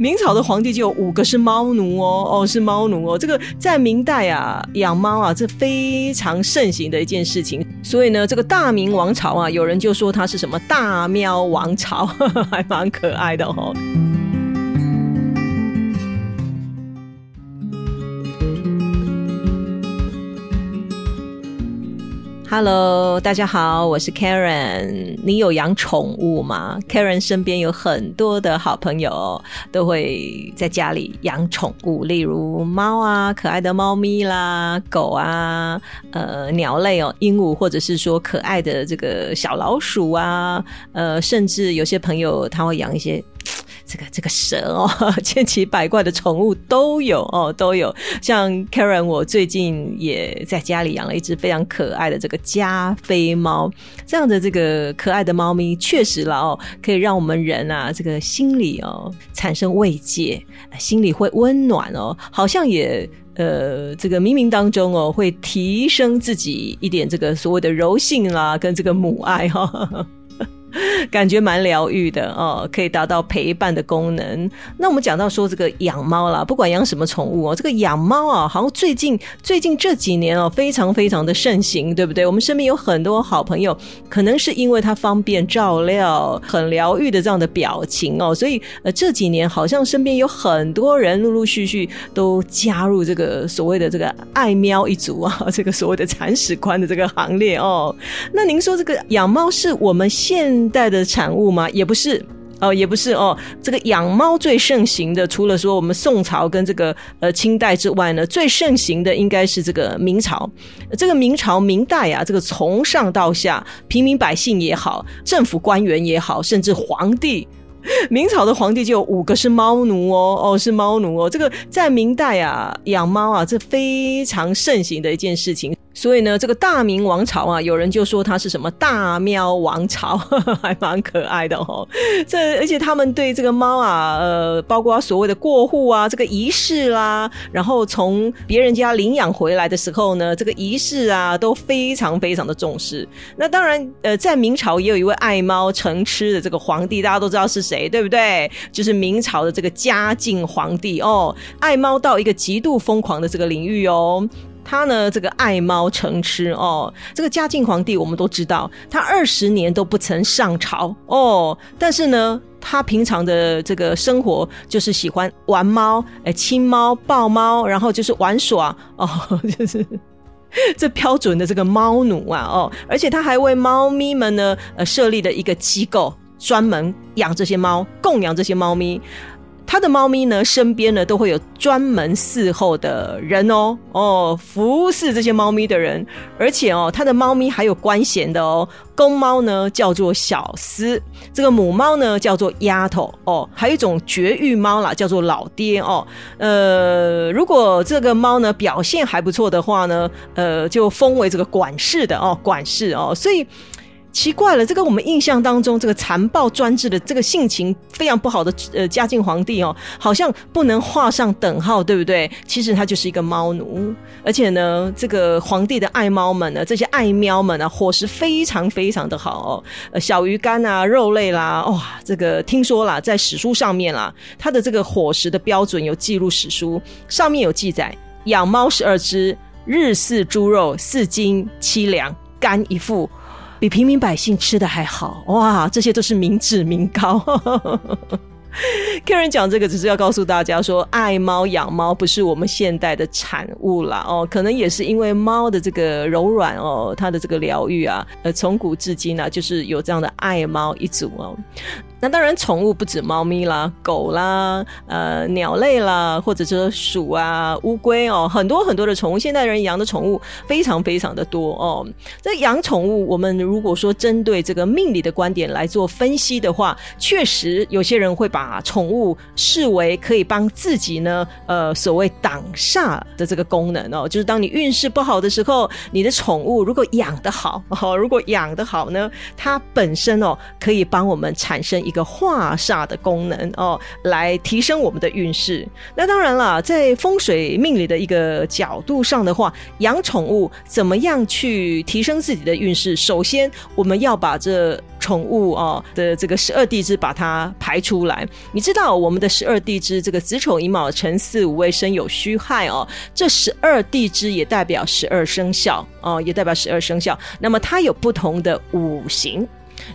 明朝的皇帝就有五个是猫奴哦，哦是猫奴哦。这个在明代啊，养猫啊，这非常盛行的一件事情。所以呢，这个大明王朝啊，有人就说它是什么大喵王朝，还蛮可爱的哦。Hello，大家好，我是 Karen。你有养宠物吗？Karen 身边有很多的好朋友都会在家里养宠物，例如猫啊，可爱的猫咪啦，狗啊，呃，鸟类哦，鹦鹉，或者是说可爱的这个小老鼠啊，呃，甚至有些朋友他会养一些。这个这个蛇哦，千奇百怪的宠物都有哦，都有。像 Karen，我最近也在家里养了一只非常可爱的这个加菲猫。这样的这个可爱的猫咪，确实了哦，可以让我们人啊，这个心里哦产生慰藉，心里会温暖哦，好像也呃这个冥冥当中哦，会提升自己一点这个所谓的柔性啦，跟这个母爱哈。感觉蛮疗愈的哦，可以达到陪伴的功能。那我们讲到说这个养猫啦，不管养什么宠物哦，这个养猫啊，好像最近最近这几年哦，非常非常的盛行，对不对？我们身边有很多好朋友，可能是因为它方便照料，很疗愈的这样的表情哦，所以呃这几年好像身边有很多人陆陆续续都加入这个所谓的这个爱喵一族啊，这个所谓的铲屎官的这个行列哦。那您说这个养猫是我们现代的产物吗？也不是哦，也不是哦。这个养猫最盛行的，除了说我们宋朝跟这个呃清代之外呢，最盛行的应该是这个明朝。这个明朝明代啊，这个从上到下，平民百姓也好，政府官员也好，甚至皇帝，明朝的皇帝就有五个是猫奴哦，哦是猫奴哦。这个在明代啊，养猫啊，这非常盛行的一件事情。所以呢，这个大明王朝啊，有人就说它是什么大喵王朝，还蛮可爱的哦。这而且他们对这个猫啊，呃，包括所谓的过户啊，这个仪式啦，然后从别人家领养回来的时候呢，这个仪式啊，都非常非常的重视。那当然，呃，在明朝也有一位爱猫成痴的这个皇帝，大家都知道是谁，对不对？就是明朝的这个嘉靖皇帝哦，爱猫到一个极度疯狂的这个领域哦。他呢，这个爱猫成痴哦。这个嘉靖皇帝我们都知道，他二十年都不曾上朝哦。但是呢，他平常的这个生活就是喜欢玩猫，哎，亲猫、抱猫，然后就是玩耍哦，就是这标准的这个猫奴啊哦。而且他还为猫咪们呢，呃，设立了一个机构，专门养这些猫，供养这些猫咪。他的猫咪呢，身边呢都会有专门伺候的人哦，哦，服侍这些猫咪的人，而且哦，他的猫咪还有官衔的哦，公猫呢叫做小厮，这个母猫呢叫做丫头。哦，还有一种绝育猫啦，叫做老爹哦，呃，如果这个猫呢表现还不错的话呢，呃，就封为这个管事的哦，管事哦，所以。奇怪了，这个我们印象当中，这个残暴专制的、这个性情非常不好的呃嘉靖皇帝哦，好像不能画上等号，对不对？其实他就是一个猫奴，而且呢，这个皇帝的爱猫们呢，这些爱喵们啊，伙食非常非常的好哦，小鱼干啊、肉类啦，哇，这个听说啦，在史书上面啦，他的这个伙食的标准有记录，史书上面有记载，养猫十二只，日饲猪肉四斤七两，干一副。比平民百姓吃的还好哇！这些都是民脂民膏。客人讲这个只是要告诉大家说，爱猫养猫不是我们现代的产物啦哦，可能也是因为猫的这个柔软哦，它的这个疗愈啊，呃，从古至今啊，就是有这样的爱猫一族哦。那当然，宠物不止猫咪啦、狗啦、呃鸟类啦，或者说鼠啊、乌龟哦，很多很多的宠物，现代人养的宠物非常非常的多哦。这养宠物，我们如果说针对这个命理的观点来做分析的话，确实有些人会把宠物视为可以帮自己呢，呃，所谓挡煞的这个功能哦，就是当你运势不好的时候，你的宠物如果养得好哦，如果养得好呢，它本身哦可以帮我们产生一个化煞的功能哦，来提升我们的运势。那当然了，在风水命理的一个角度上的话，养宠物怎么样去提升自己的运势？首先，我们要把这宠物哦的这个十二地支把它排出来。你知道我们的十二地支，这个子丑寅卯辰巳午未申酉戌亥哦，这十二地支也代表十二生肖哦，也代表十二生肖。那么它有不同的五行。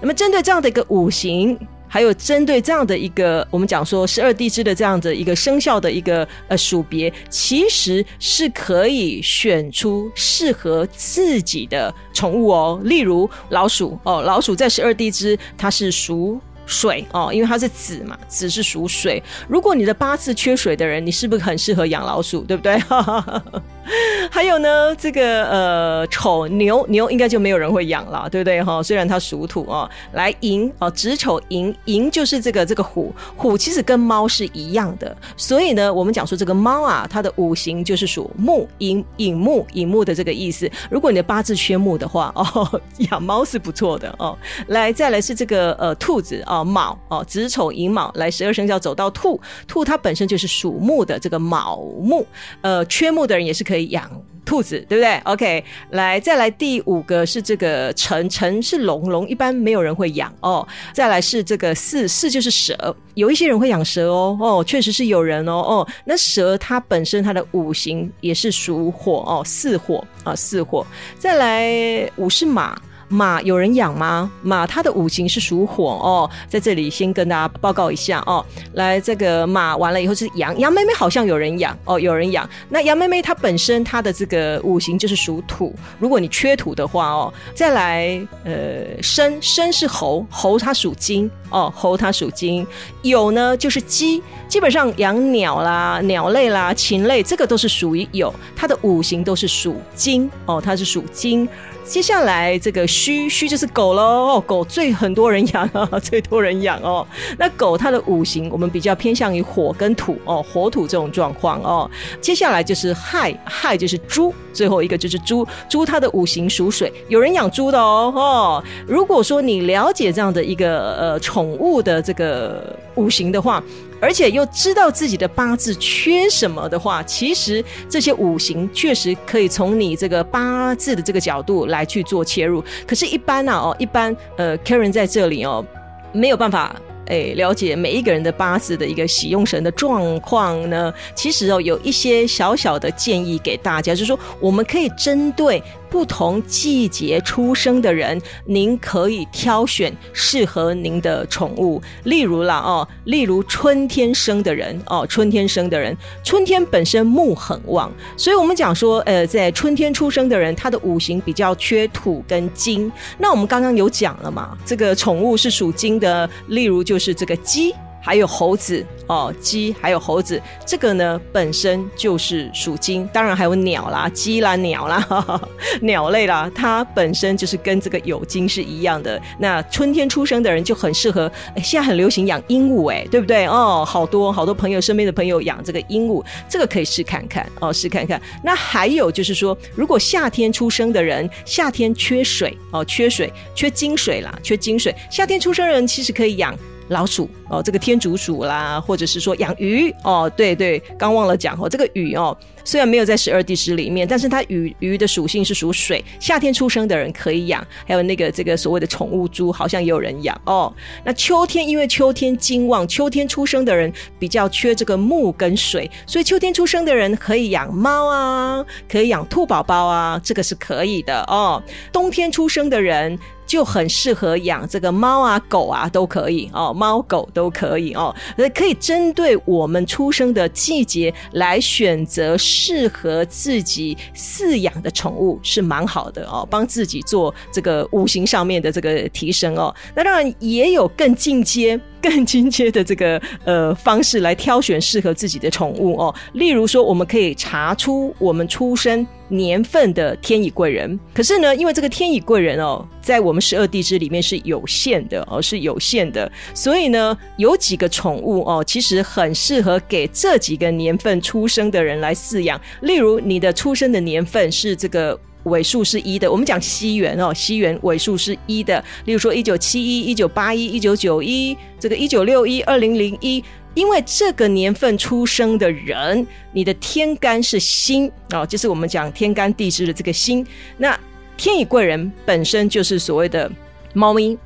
那么针对这样的一个五行。还有针对这样的一个，我们讲说十二地支的这样的一个生肖的一个呃属别，其实是可以选出适合自己的宠物哦。例如老鼠哦，老鼠在十二地支它是属。水哦，因为它是子嘛，子是属水。如果你的八字缺水的人，你是不是很适合养老鼠？对不对？还有呢，这个呃，丑牛牛应该就没有人会养了，对不对？哈，虽然它属土哦。来寅哦，子丑寅寅就是这个这个虎虎，其实跟猫是一样的。所以呢，我们讲说这个猫啊，它的五行就是属木，寅寅木寅木的这个意思。如果你的八字缺木的话，哦，养猫是不错的哦。来，再来是这个呃兔子啊，卯哦，子丑寅卯来十二生肖走到兔，兔它本身就是属木的，这个卯木，呃，缺木的人也是可以养兔子，对不对？OK，来再来第五个是这个辰，辰是龙，龙一般没有人会养哦。再来是这个巳，巳就是蛇，有一些人会养蛇哦，哦，确实是有人哦，哦，那蛇它本身它的五行也是属火哦，巳火啊，巳火。再来五是马。马有人养吗？马它的五行是属火哦，在这里先跟大家报告一下哦。来，这个马完了以后是羊，羊妹妹好像有人养哦，有人养。那羊妹妹它本身它的这个五行就是属土，如果你缺土的话哦，再来呃申申是猴，猴它属金哦，猴它属金。酉呢就是鸡，基本上养鸟啦、鸟类啦、禽类这个都是属于酉，它的五行都是属金哦，它是属金。接下来这个戌戌就是狗喽，哦，狗最很多人养啊，最多人养哦。那狗它的五行我们比较偏向于火跟土哦，火土这种状况哦。接下来就是亥，亥就是猪，最后一个就是猪，猪它的五行属水，有人养猪的哦哦。如果说你了解这样的一个呃宠物的这个五行的话。而且又知道自己的八字缺什么的话，其实这些五行确实可以从你这个八字的这个角度来去做切入。可是，一般呢，哦，一般呃，Karen 在这里哦，没有办法诶了解每一个人的八字的一个喜用神的状况呢。其实哦，有一些小小的建议给大家，就是说，我们可以针对。不同季节出生的人，您可以挑选适合您的宠物。例如啦，哦，例如春天生的人，哦，春天生的人，春天本身木很旺，所以我们讲说，呃，在春天出生的人，他的五行比较缺土跟金。那我们刚刚有讲了嘛，这个宠物是属金的，例如就是这个鸡。还有猴子哦，鸡还有猴子，这个呢本身就是属金，当然还有鸟啦，鸡啦，鸟啦，鸟类啦，它本身就是跟这个有金是一样的。那春天出生的人就很适合，现在很流行养鹦鹉，哎，对不对？哦，好多好多朋友身边的朋友养这个鹦鹉，这个可以试看看哦，试看看。那还有就是说，如果夏天出生的人，夏天缺水哦，缺水，缺金水啦，缺金水，夏天出生人其实可以养。老鼠哦，这个天竺鼠啦，或者是说养鱼哦，对对，刚忘了讲哦，这个鱼哦，虽然没有在十二地支里面，但是它鱼鱼的属性是属水，夏天出生的人可以养，还有那个这个所谓的宠物猪，好像也有人养哦。那秋天因为秋天金旺，秋天出生的人比较缺这个木跟水，所以秋天出生的人可以养猫啊，可以养兔宝宝啊，这个是可以的哦。冬天出生的人。就很适合养这个猫啊、狗啊都可以哦，猫狗都都可以哦，可以针对我们出生的季节来选择适合自己饲养的宠物是蛮好的哦，帮自己做这个五行上面的这个提升哦。那当然也有更进阶。更进阶的这个呃方式来挑选适合自己的宠物哦。例如说，我们可以查出我们出生年份的天乙贵人。可是呢，因为这个天乙贵人哦，在我们十二地支里面是有限的哦，是有限的，所以呢，有几个宠物哦，其实很适合给这几个年份出生的人来饲养。例如，你的出生的年份是这个。尾数是一的，我们讲西元哦，西元尾数是一的。例如说，一九七一、一九八一、一九九一，这个一九六一、二零零一，因为这个年份出生的人，你的天干是辛哦，就是我们讲天干地支的这个辛。那天乙贵人本身就是所谓的猫咪。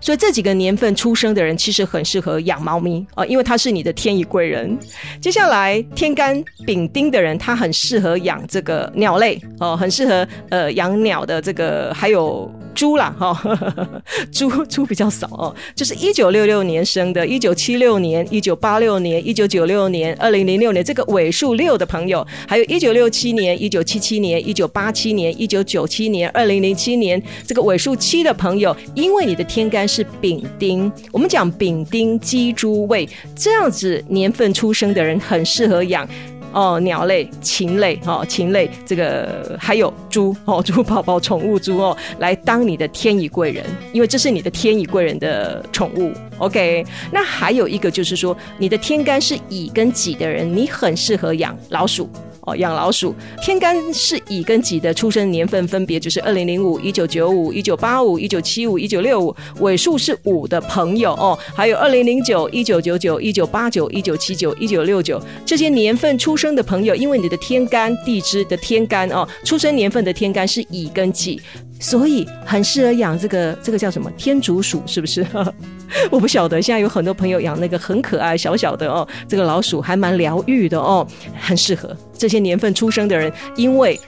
所以这几个年份出生的人其实很适合养猫咪啊，因为他是你的天乙贵人。接下来天干丙丁的人，他很适合养这个鸟类哦，很适合呃养鸟的这个还有。猪啦，哈，猪猪比较少哦，就是一九六六年生的，一九七六年、一九八六年、一九九六年、二零零六年这个尾数六的朋友，还有一九六七年、一九七七年、一九八七年、一九九七年、二零零七年这个尾数七的朋友，因为你的天干是丙丁，我们讲丙丁鸡猪位这样子年份出生的人，很适合养。哦，鸟类、禽类，哦，禽类，这个还有猪，哦，猪宝宝、宠物猪哦，来当你的天乙贵人，因为这是你的天乙贵人的宠物。OK，那还有一个就是说，你的天干是乙跟己的人，你很适合养老鼠。哦，养老鼠，天干是乙跟己的出生年份分别就是二零零五、一九九五、一九八五、一九七五、一九六五，尾数是五的朋友哦，还有二零零九、一九九九、一九八九、一九七九、一九六九这些年份出生生的朋友，因为你的天干地支的天干哦，出生年份的天干是乙跟己。所以很适合养这个这个叫什么天竺鼠，是不是？我不晓得。现在有很多朋友养那个很可爱小小的哦，这个老鼠还蛮疗愈的哦，很适合这些年份出生的人，因为。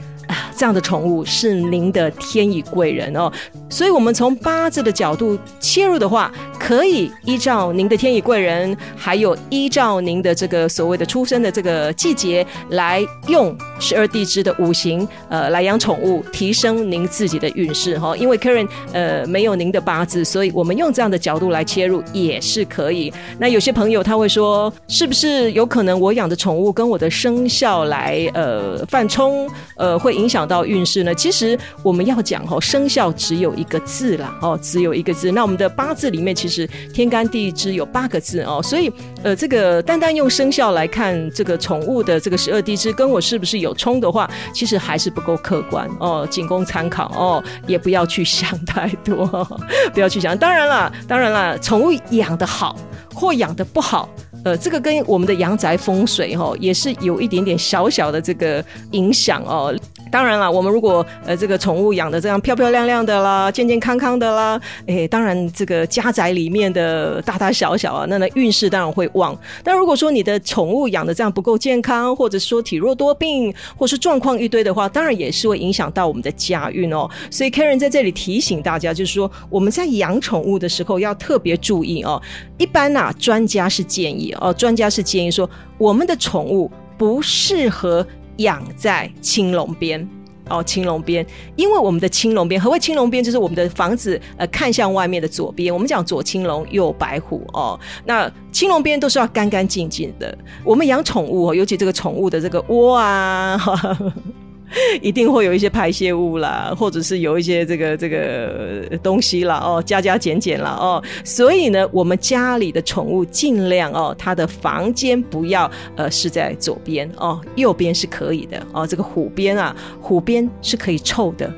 这样的宠物是您的天乙贵人哦，所以，我们从八字的角度切入的话，可以依照您的天乙贵人，还有依照您的这个所谓的出生的这个季节，来用十二地支的五行，呃，来养宠物，提升您自己的运势哈。因为 Karen 呃没有您的八字，所以我们用这样的角度来切入也是可以。那有些朋友他会说，是不是有可能我养的宠物跟我的生肖来呃犯冲，呃会？影响到运势呢？其实我们要讲哦，生肖只有一个字啦，哦，只有一个字。那我们的八字里面其实天干地支有八个字哦，所以呃，这个单单用生肖来看这个宠物的这个十二地支跟我是不是有冲的话，其实还是不够客观哦，仅供参考哦，也不要去想太多，不要去想。当然了，当然了，宠物养的好或养的不好。呃，这个跟我们的阳宅风水哈，也是有一点点小小的这个影响哦。当然了，我们如果呃这个宠物养的这样漂漂亮亮的啦，健健康康的啦，哎，当然这个家宅里面的大大小小啊，那那运势当然会旺。但如果说你的宠物养的这样不够健康，或者说体弱多病，或是状况一堆的话，当然也是会影响到我们的家运哦。所以 Karen 在这里提醒大家，就是说我们在养宠物的时候要特别注意哦。一般呐，专家是建议。哦，专家是建议说，我们的宠物不适合养在青龙边哦，青龙边，因为我们的青龙边，何谓青龙边？就是我们的房子呃看向外面的左边，我们讲左青龙，右白虎哦。那青龙边都是要干干净净的。我们养宠物，尤其这个宠物的这个窝啊。一定会有一些排泄物啦，或者是有一些这个这个东西啦哦，加加减减啦哦，所以呢，我们家里的宠物尽量哦，它的房间不要呃是在左边哦，右边是可以的哦。这个虎边啊，虎边是可以臭的。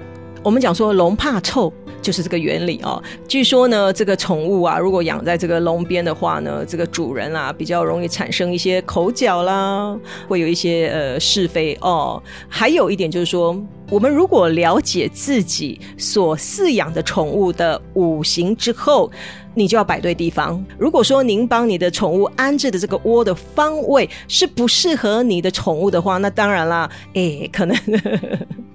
我们讲说龙怕臭。就是这个原理哦。据说呢，这个宠物啊，如果养在这个笼边的话呢，这个主人啊比较容易产生一些口角啦，会有一些呃是非哦。还有一点就是说，我们如果了解自己所饲养的宠物的五行之后，你就要摆对地方。如果说您帮你的宠物安置的这个窝的方位是不适合你的宠物的话，那当然啦，哎，可能。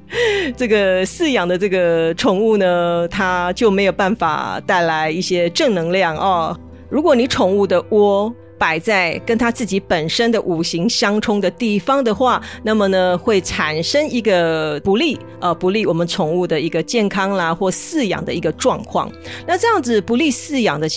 这个饲养的这个宠物呢，它就没有办法带来一些正能量哦。如果你宠物的窝，摆在跟他自己本身的五行相冲的地方的话，那么呢会产生一个不利呃不利我们宠物的一个健康啦或饲养的一个状况。那这样子不利饲养的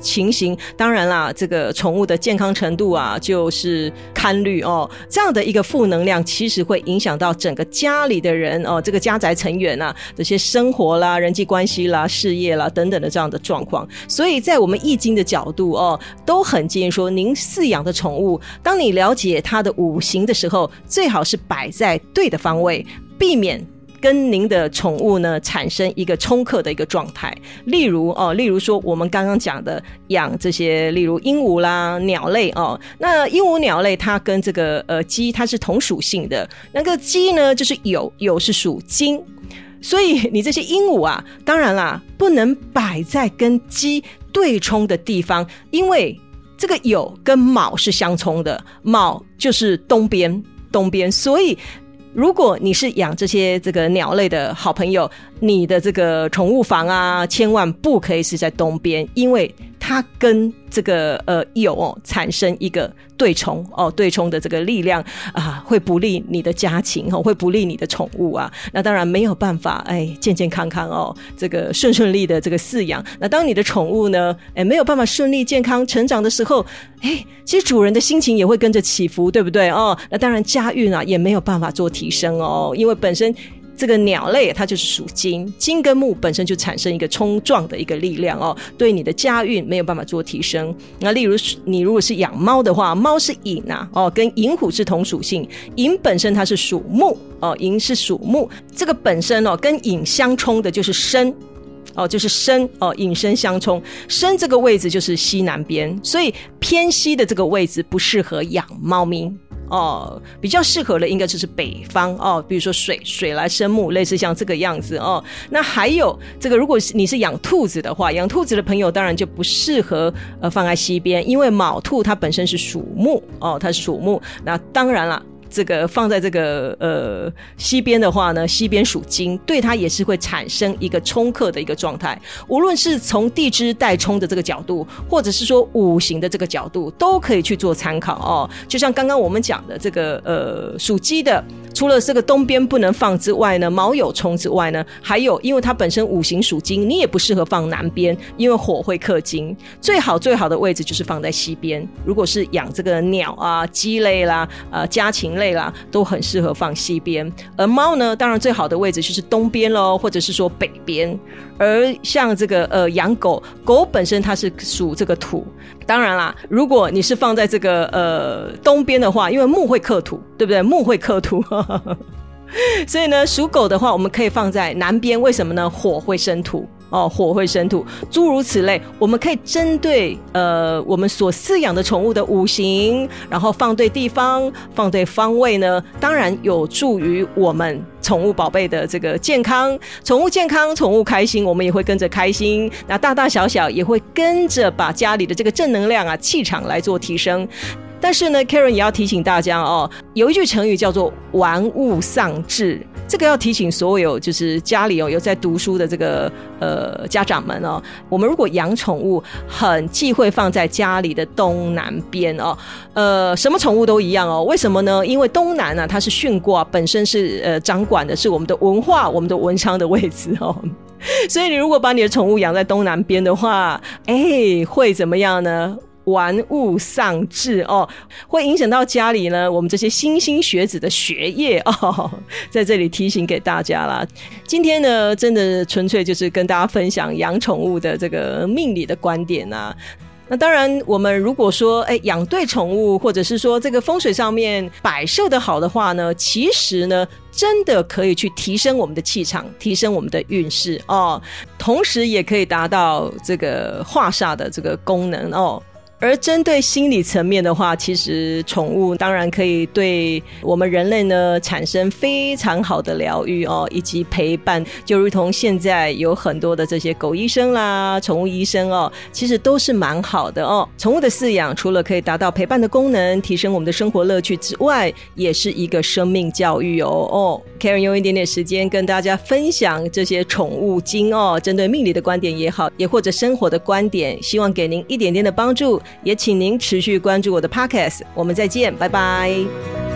情形，当然啦，这个宠物的健康程度啊就是堪虑哦。这样的一个负能量，其实会影响到整个家里的人哦，这个家宅成员啊这些生活啦、人际关系啦、事业啦等等的这样的状况。所以在我们易经的角度哦，都很建议说，您饲养的宠物，当你了解它的五行的时候，最好是摆在对的方位，避免跟您的宠物呢产生一个冲克的一个状态。例如哦，例如说我们刚刚讲的养这些，例如鹦鹉啦、鸟类哦，那鹦鹉鸟类它跟这个呃鸡它是同属性的，那个鸡呢就是酉，酉是属金。所以你这些鹦鹉啊，当然啦，不能摆在跟鸡对冲的地方，因为这个酉跟卯是相冲的，卯就是东边，东边。所以如果你是养这些这个鸟类的好朋友，你的这个宠物房啊，千万不可以是在东边，因为。它跟这个呃有产生一个对冲哦，对冲的这个力量啊，会不利你的家禽哦，会不利你的宠物啊。那当然没有办法，哎，健健康康哦，这个顺顺利的这个饲养。那当你的宠物呢，哎，没有办法顺利健康成长的时候，哎，其实主人的心情也会跟着起伏，对不对哦？那当然家运啊也没有办法做提升哦，因为本身。这个鸟类它就是属金，金跟木本身就产生一个冲撞的一个力量哦，对你的家运没有办法做提升。那例如你如果是养猫的话，猫是寅啊，哦，跟寅虎是同属性，寅本身它是属木哦，寅是属木，这个本身哦跟寅相冲的就是申哦，就是申哦，寅申相冲，申这个位置就是西南边，所以偏西的这个位置不适合养猫咪。哦，比较适合的应该就是北方哦，比如说水水来生木，类似像这个样子哦。那还有这个，如果是你是养兔子的话，养兔子的朋友当然就不适合呃放在西边，因为卯兔它本身是属木哦，它是属木。那当然了。这个放在这个呃西边的话呢，西边属金，对它也是会产生一个冲克的一个状态。无论是从地支带冲的这个角度，或者是说五行的这个角度，都可以去做参考哦。就像刚刚我们讲的这个呃属鸡的。除了这个东边不能放之外呢，卯酉冲之外呢，还有因为它本身五行属金，你也不适合放南边，因为火会克金。最好最好的位置就是放在西边。如果是养这个鸟啊、鸡类啦、呃家禽类啦，都很适合放西边。而猫呢，当然最好的位置就是东边喽，或者是说北边。而像这个呃养狗狗本身它是属这个土，当然啦，如果你是放在这个呃东边的话，因为木会克土，对不对？木会克土，所以呢，属狗的话，我们可以放在南边。为什么呢？火会生土。哦，火会生土，诸如此类，我们可以针对呃我们所饲养的宠物的五行，然后放对地方，放对方位呢，当然有助于我们宠物宝贝的这个健康。宠物健康，宠物开心，我们也会跟着开心。那大大小小也会跟着把家里的这个正能量啊气场来做提升。但是呢，Karen 也要提醒大家哦，有一句成语叫做“玩物丧志”，这个要提醒所有就是家里哦有在读书的这个呃家长们哦，我们如果养宠物，很忌讳放在家里的东南边哦，呃，什么宠物都一样哦。为什么呢？因为东南呢，它是巽卦，本身是呃掌管的是我们的文化、我们的文昌的位置哦，所以你如果把你的宠物养在东南边的话，哎，会怎么样呢？玩物丧志哦，会影响到家里呢。我们这些莘莘学子的学业哦，在这里提醒给大家啦。今天呢，真的纯粹就是跟大家分享养宠物的这个命理的观点啊。那当然，我们如果说哎养对宠物，或者是说这个风水上面摆设的好的话呢，其实呢，真的可以去提升我们的气场，提升我们的运势哦，同时也可以达到这个化煞的这个功能哦。而针对心理层面的话，其实宠物当然可以对我们人类呢产生非常好的疗愈哦，以及陪伴，就如同现在有很多的这些狗医生啦、宠物医生哦，其实都是蛮好的哦。宠物的饲养除了可以达到陪伴的功能，提升我们的生活乐趣之外，也是一个生命教育哦哦。Karen 用一点点时间跟大家分享这些宠物经哦，针对命理的观点也好，也或者生活的观点，希望给您一点点的帮助。也请您持续关注我的 Podcast。我们再见，拜拜。